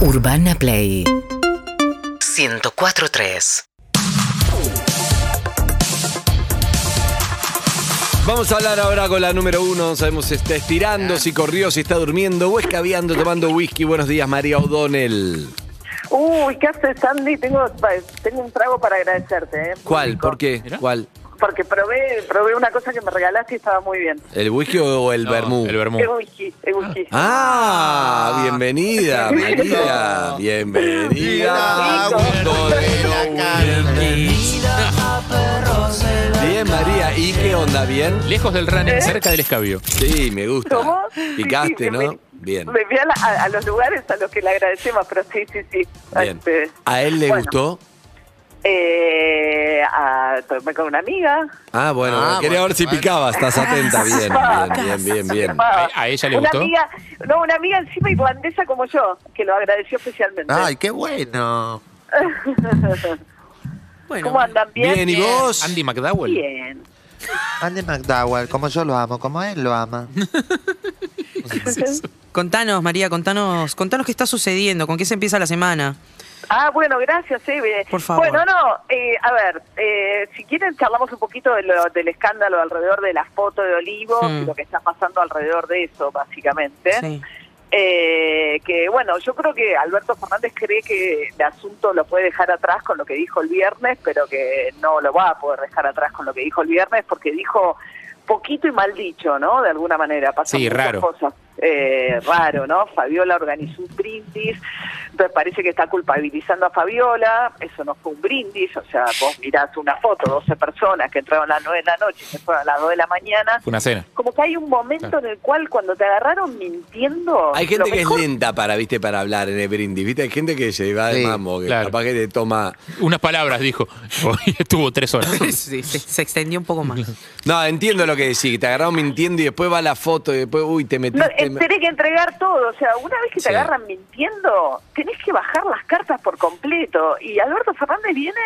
Urbana Play 104.3 Vamos a hablar ahora con la número uno. No sabemos si está estirando, si corrió, si está durmiendo o escabeando, tomando whisky. Buenos días, María O'Donnell. Uy, ¿qué haces, Sandy? Tengo, tengo un trago para agradecerte. ¿eh? ¿Cuál? ¿Por qué? ¿Cuál? Porque probé, probé una cosa que me regalaste y estaba muy bien. ¿El whisky o el No, vermú? El vermú. Es whisky, es whisky. Ah, bienvenida, María. Bienvenida. Lo Bien, María. ¿Y qué onda? ¿Bien? Lejos del running, cerca del escabio. Sí, me gusta. ¿Cómo? Picaste, Sí, sí, ¿no? me- Bien. Me fui a, la- a- a los lugares a los que le agradecemos, pero sí, sí, sí. Bien. Este, ¿A él le bueno, gustó? Eh, a, tomé con una amiga. Ah, bueno, Ah, quería bueno, ver si bueno. picaba. Estás atenta. Bien, bien, bien, bien, bien. ¿A- a ella le una gustó? Amiga, no, una amiga encima irlandesa como yo, que lo agradeció especialmente. Ay, qué bueno. ¿Cómo andan? ¿Bien? Bien, ¿y vos? Andy McDowell. Bien. Andy McDowell, como yo lo amo, como él lo ama. Contanos, María, contanos, contanos qué está sucediendo, con qué se empieza la semana. Ah, bueno, gracias, Eve. Por favor. Bueno, no, eh, a ver, eh, si quieren charlamos un poquito de lo- del escándalo alrededor de la foto de Olivos Hmm. y lo que está pasando alrededor de eso, básicamente. Sí. Eh, que bueno, yo creo que Alberto Fernández cree que el asunto lo puede dejar atrás con lo que dijo el viernes, pero que no lo va a poder dejar atrás con lo que dijo el viernes porque dijo poquito y mal dicho, ¿no? De alguna manera. Pasan Sí, muchas raro. cosas. Eh, raro, ¿no? Fabiola organizó un brindis, entonces parece que está culpabilizando a Fabiola, eso no fue un brindis, o sea, vos mirás una foto, 12 personas que entraron a las 9 de la noche y se fueron a las 2 de la mañana, Fue una cena. como que hay un momento en el cual cuando te agarraron mintiendo... Hay gente que mejor- es lenta para, viste, para hablar en el brindis, viste, hay gente que se va de Sí, mambo, que claro. capaz que te toma. Unas palabras, dijo. Hoy estuvo tres horas. Sí, se, se extendió un poco más. No, entiendo lo que decís, que te agarraron mintiendo y después va la foto y después, uy, te No, metiste. eh, tenés que entregar todo, o sea, una vez que Sí. te agarran mintiendo, tenés que bajar las cartas por completo. Y Alberto Fernández viene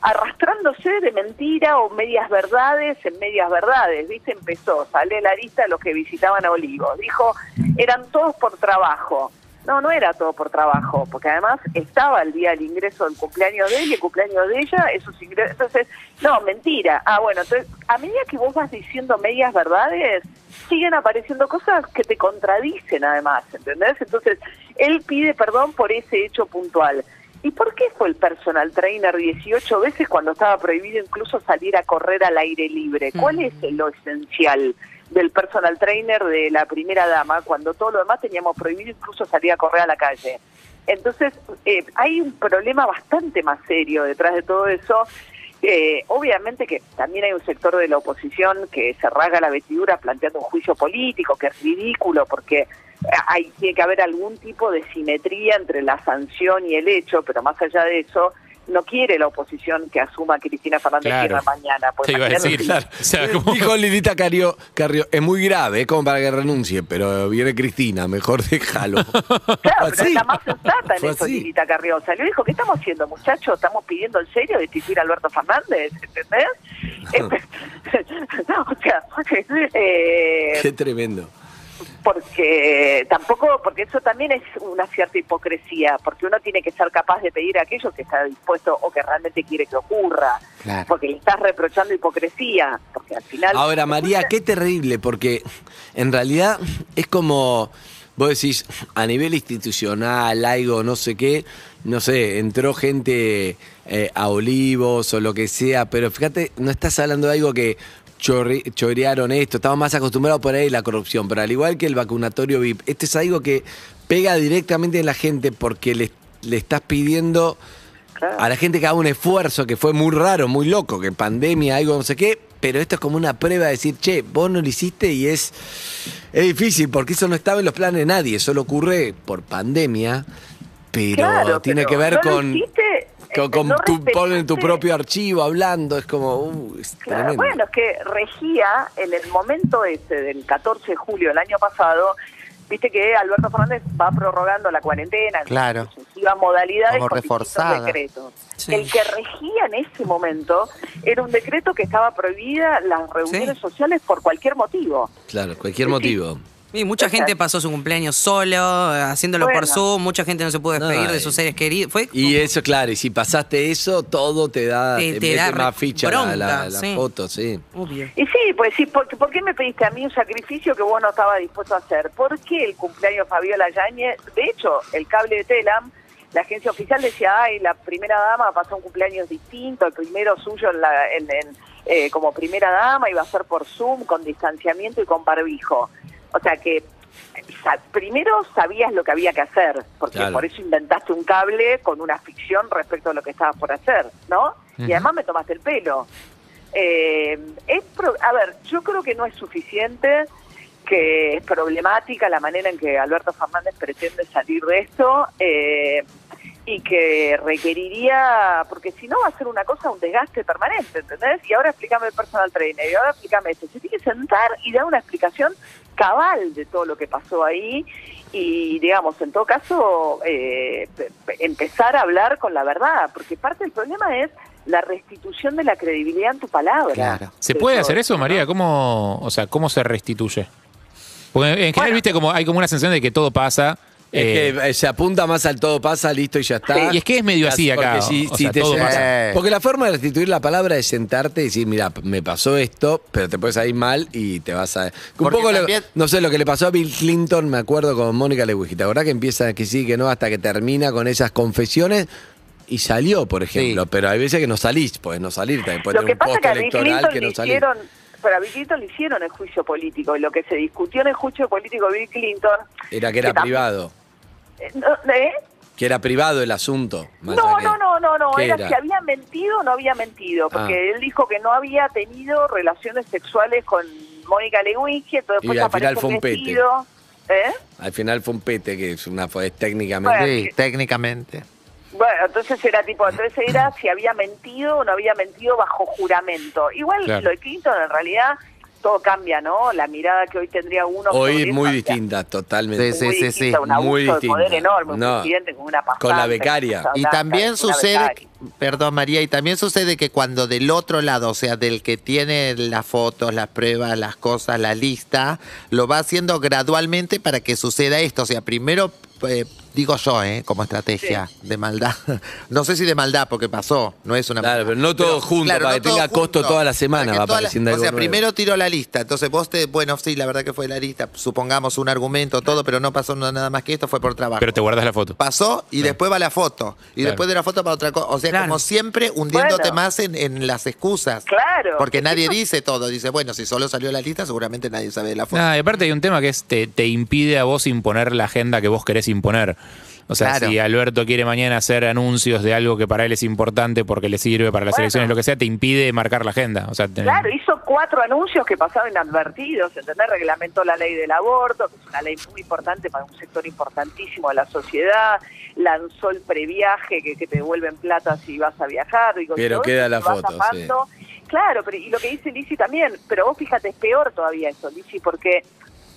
arrastrándose de mentira o medias verdades en medias verdades, ¿viste? Empezó, sale la lista de los que visitaban a Olivos. Dijo, eran todos por trabajo. No, no era todo por trabajo, porque además estaba el día del ingreso del cumpleaños de él y el cumpleaños de ella, esos ingresos. Entonces, no, mentira. Ah, bueno, entonces, a medida que vos vas diciendo medias verdades, siguen apareciendo cosas que te contradicen además, ¿entendés? Entonces, él pide perdón por ese hecho puntual. ¿Y por qué fue el personal trainer 18 veces cuando estaba prohibido incluso salir a correr al aire libre? ¿Cuál es lo esencial del personal trainer de la primera dama cuando todo lo demás teníamos prohibido incluso salir a correr a la calle? Entonces, eh, hay un problema bastante más serio detrás de todo eso. Eh, obviamente que también hay un sector de la oposición que se rasga la vestidura planteando un juicio político, que es ridículo porque hay, tiene que haber algún tipo de simetría entre la sanción y el hecho, pero más allá de eso, no quiere la oposición que asuma a Cristina Fernández Claro. Kirchner mañana. pues Te iba a decir, claro. O sea, como- Dijo Lilita Carrió, Carrió, es muy grave, es como para que renuncie, pero viene Cristina, mejor déjalo. Claro, pero es la más sensata en eso, así. Lilita Carrió. Salió y dijo, ¿qué estamos haciendo, muchachos? ¿Estamos pidiendo en serio destituir a Alberto Fernández? ¿Entendés? o sea, eh, Qué tremendo. Porque tampoco, porque eso también es una cierta hipocresía, porque uno tiene que ser capaz de pedir aquello que está dispuesto o que realmente quiere que ocurra, Claro. porque le estás reprochando hipocresía, porque al final... Ahora, María, qué terrible, porque en realidad es como, vos decís, a nivel institucional, algo, no sé qué, no sé, entró gente eh, a Olivos o lo que sea, pero fíjate, no estás hablando de algo que chorre- chorearon esto, estamos más acostumbrados por ahí a la corrupción, pero al igual que el vacunatorio VIP, esto es algo que pega directamente en la gente porque le, le estás pidiendo Claro. a la gente que haga un esfuerzo que fue muy raro, muy loco, que pandemia, algo no sé qué, pero esto es como una prueba de decir, che, vos no lo hiciste y es, es difícil porque eso no estaba en los planes de nadie, solo ocurre por pandemia, pero Claro, tiene pero que ver no lo con, hiciste, con, con no tu, ponen tu propio archivo hablando, es como, uh, es Claro, bueno, es que regía en el momento ese del 14 de julio del año pasado, viste que Alberto Fernández va prorrogando la cuarentena en Claro. sucesivas modalidades Como con reforzada. decretos. Sí. El que regía en ese momento era un decreto que estaba prohibida las reuniones Sí. sociales por cualquier motivo. Claro, cualquier motivo. Y mucha gente pasó su cumpleaños solo, haciéndolo por Bueno. Zoom, mucha gente no se pudo despedir No, de sus seres queridos. Fue Y eso, claro, y si pasaste eso, todo te da, Te- te, te mete da más ficha la, la- bronca, la sí. foto, sí. obvio. Y sí, pues sí, porque, ¿por qué me pediste a mí un sacrificio que vos no estabas dispuesto a hacer? ¿Por qué el cumpleaños de Fabiola Yáñez? De hecho, el cable de Telam, la agencia oficial decía, ay, la primera dama pasó un cumpleaños distinto, el primero suyo en la- en- en, eh, como primera dama iba a ser por Zoom, con distanciamiento y con barbijo. O sea que primero sabías lo que había que hacer, porque Claro. por eso inventaste un cable con una ficción respecto a lo que estabas por hacer, ¿no? Y además me tomaste el pelo. Eh, es pro- a ver, yo creo que no es suficiente, que es problemática la manera en que Alberto Fernández pretende salir de esto eh, y que requeriría, porque si no va a ser una cosa, un desgaste permanente, ¿entendés? Y ahora explícame el personal trainer, y ahora explícame esto. Se tiene que sentar y dar una explicación cabal de todo lo que pasó ahí y, digamos, en todo caso, eh, pe- pe- empezar a hablar con la verdad, porque parte del problema es la restitución de la credibilidad en tu palabra. Claro. ¿Se De puede hacer eso, María? ¿Cómo, o sea, cómo se restituye? Porque en general, Bueno. viste, como hay como una sensación de que todo pasa. Eh, Es que eh, se apunta más al todo pasa, listo y ya está. Y es que es medio así acá, Porque, si- o si sea, te todo sentás- pasa. porque la forma de restituir la palabra es sentarte y decir, mira, me pasó esto, pero te puedes salir mal y te vas a... Un Porque poco, lo- no sé, lo que le pasó a Bill Clinton, me acuerdo con Mónica Lewinsky. ¿Te acordás que empieza que sí, que no, hasta que termina con esas confesiones? Y salió, por ejemplo, Sí. pero hay veces que no salís, pues no salir, también puede Lo tener que un pasa es post que a Bill electoral Clinton que le no salís. hicieron, pero a Bill Clinton le hicieron el juicio político y lo que se discutió en el juicio político de Bill Clinton Era que era privado, eh, no, que era privado el asunto. más No, no, no, no, no, ¿Qué era, era? si había mentido o no había mentido, porque Ah. él dijo que no había tenido relaciones sexuales con Mónica Lewinsky, entonces Y después al final fue un pete. ¿eh? Al final fue un pete, que es una fue técnicamente... Bueno. Sí, técnicamente. Bueno, entonces era tipo, entonces era si había mentido o no había mentido bajo juramento. Igual Claro. lo de Clinton en realidad todo cambia, ¿no? La mirada que hoy tendría uno Hoy muy distinta, totalmente. Sí, muy sí, distinta, sí, un abuso muy de poder enorme, un No, presidente con una pasante, con la becaria. con Y también sucede, becaria. perdón María, y también sucede que cuando del otro lado, o sea, del que tiene las fotos, las pruebas, las cosas, la lista, lo va haciendo gradualmente para que suceda esto. O sea, primero, eh, digo yo, ¿eh? como estrategia de maldad. No sé si de maldad, porque pasó, no es una... Claro, pero no todo junto, para que tenga costo toda la semana, va toda la- apareciendo O algo sea, nuevo. primero tiro la lista, entonces vos te, bueno, sí, la verdad que fue la lista, supongamos un argumento, todo, pero no pasó nada más que esto, fue por trabajo. pero te guardas la foto. Pasó y después va la foto. Y Claro. después de la foto para otra cosa. O sea, Claro. como siempre, hundiéndote Bueno. más en, en las excusas. Claro. Porque nadie Eso- dice todo. Dice, bueno, si solo salió la lista, seguramente nadie sabe de la foto. Nada, y aparte hay un tema que es te, te impide a vos imponer la agenda que vos querés imponer. O sea, Claro. si Alberto quiere mañana hacer anuncios de algo que para él es importante porque le sirve para las Bueno. elecciones, lo que sea, te impide marcar la agenda. O sea, te- Claro, hizo cuatro anuncios que pasaron inadvertidos, ¿entendés? Reglamentó la ley del aborto, que es una ley muy importante para un sector importantísimo de la sociedad, lanzó el previaje que, que te devuelven plata si vas a viajar. Digo, Pero queda la se va foto. Claro, pero y lo que dice Lisi también, pero vos fíjate, es peor todavía eso, Lisi, porque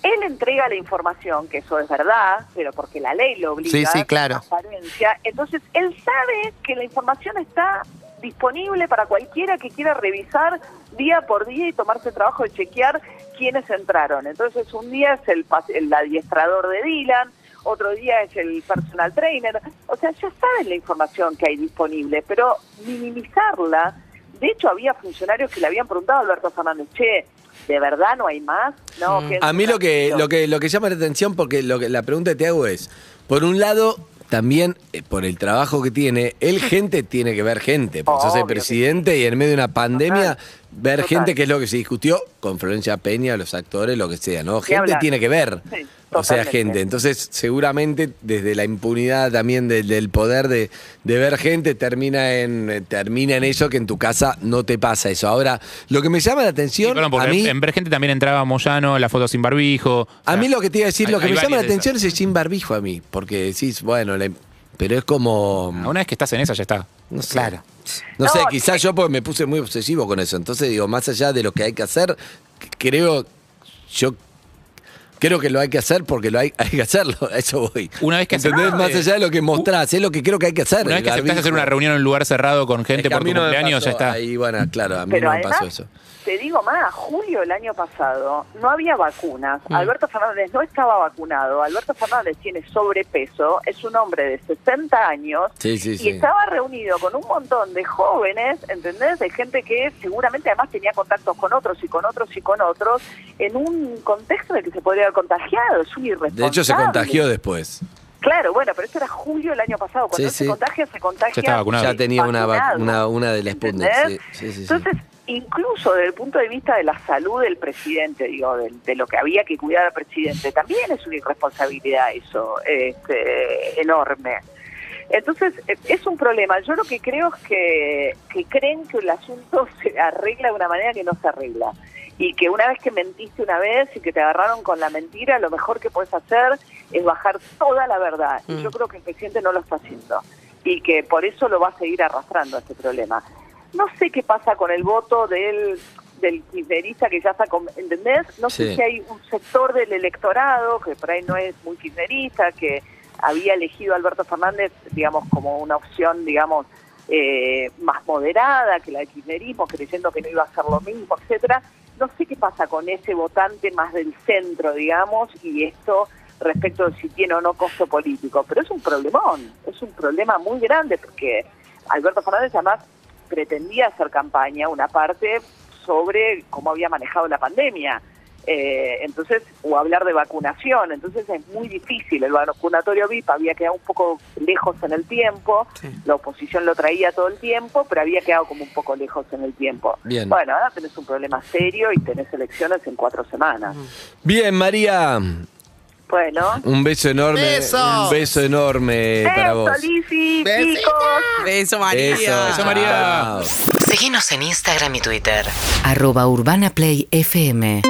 él entrega la información, que eso es verdad, pero porque la ley lo obliga Sí, sí, a claro. transparencia. Entonces, él sabe que la información está disponible para cualquiera que quiera revisar día por día y tomarse el trabajo de chequear quiénes entraron. Entonces, un día es el, el adiestrador de Dylan, otro día es el personal trainer. O sea, ya saben la información que hay disponible, pero minimizarla. De hecho, había funcionarios que le habían preguntado a Alberto Fernández, che, ¿de verdad no hay más? No, Mm. A mí lo que, lo que lo que llama la atención, porque lo que, la pregunta que te hago es, por un lado, también eh, por el trabajo que tiene, él gente tiene que ver gente, porque sos el presidente y en medio de una pandemia. Ver Total. gente que es lo que se discutió con Florencia Peña, los actores, lo que sea, ¿no? Gente hablar. tiene que ver. Sí, o sea, gente. Entonces, seguramente desde la impunidad también del, del poder de, de ver gente, termina en, eh, termina en eso que en tu casa no te pasa eso. Ahora, lo que me llama la Sí, atención, perdón, porque a mí... en ver gente también entraba Moyano, la foto sin barbijo. A mí lo que te iba a decir, hay- lo que me llama la de atención es el sin barbijo a mí, porque decís, bueno, le- pero es como, Una vez que estás en esa, ya está. no sé, Claro. No, No, sé, quizás yo porque me puse muy obsesivo con eso, entonces digo, más allá de lo que hay que hacer, creo, yo creo que lo hay que hacer porque lo hay, hay que hacerlo, a eso voy. Una vez que ¿Entendés? más eh, allá de lo que mostrás, es lo que creo que hay que hacer. Una vez que aceptás hacer una reunión en un lugar cerrado con Es gente que por tu cumpleaños, pasó ya está. Ahí, bueno, claro, a mí Pero no me pasó eso. Te digo más, julio del año pasado no había vacunas. Mm. Alberto Fernández no estaba vacunado. Alberto Fernández tiene sobrepeso, es un hombre de 60 años Sí, sí, y sí. estaba reunido con un montón de jóvenes, ¿entendés? De gente que seguramente además tenía contactos con otros y con otros y con otros en un contexto en el que se podría haber contagiado. Es un irresponsable. De hecho, se contagió después. Claro, bueno, pero esto era julio del año pasado. Cuando Sí, se sí. contagia, se contagia. Ya estaba vacunado. Ya tenía una, vacunado. una, una de la Sputnik. Sí, ¿Entendés? sí, sí, sí. Entonces, incluso desde el punto de vista de la salud del presidente, digo, de, de lo que había que cuidar al presidente, también es una irresponsabilidad eso, este, enorme. Entonces, eh, es un problema. Yo lo que creo es que, que creen que el asunto se arregla de una manera que no se arregla. Y que una vez que mentiste una vez y que te agarraron con la mentira, lo mejor que puedes hacer es bajar toda la verdad. Y Mm. yo creo que el presidente no lo está haciendo. Y que por eso lo va a seguir arrastrando este problema. No sé qué pasa con el voto del del kirchnerista que ya está, con- ¿entendés? No sé si hay un sector del electorado que por ahí no es muy kirchnerista, que había elegido a Alberto Fernández, digamos, como una opción, digamos, eh, más moderada que la del kirchnerismo, creyendo que no iba a hacer lo mismo, etcétera. No sé qué pasa con ese votante más del centro, digamos, y esto respecto de si tiene o no costo político. Pero es un problemón, es un problema muy grande, porque Alberto Fernández además pretendía hacer campaña, una parte sobre cómo había manejado la pandemia. Eh, entonces, o hablar de vacunación, entonces es muy difícil. El vacunatorio VIP había quedado un poco lejos en el tiempo, Sí. la oposición lo traía todo el tiempo, pero había quedado como un poco lejos en el tiempo. Bien. Bueno, ahora tenés un problema serio y tenés elecciones en cuatro semanas. Bien, María, Bueno. un beso enorme. Besos. Un beso enorme para vos. Beso, Lizzy, chicos. Beso, María. Eso, Beso, María. chao. Seguinos en Instagram y Twitter. arroba urbanaplayfm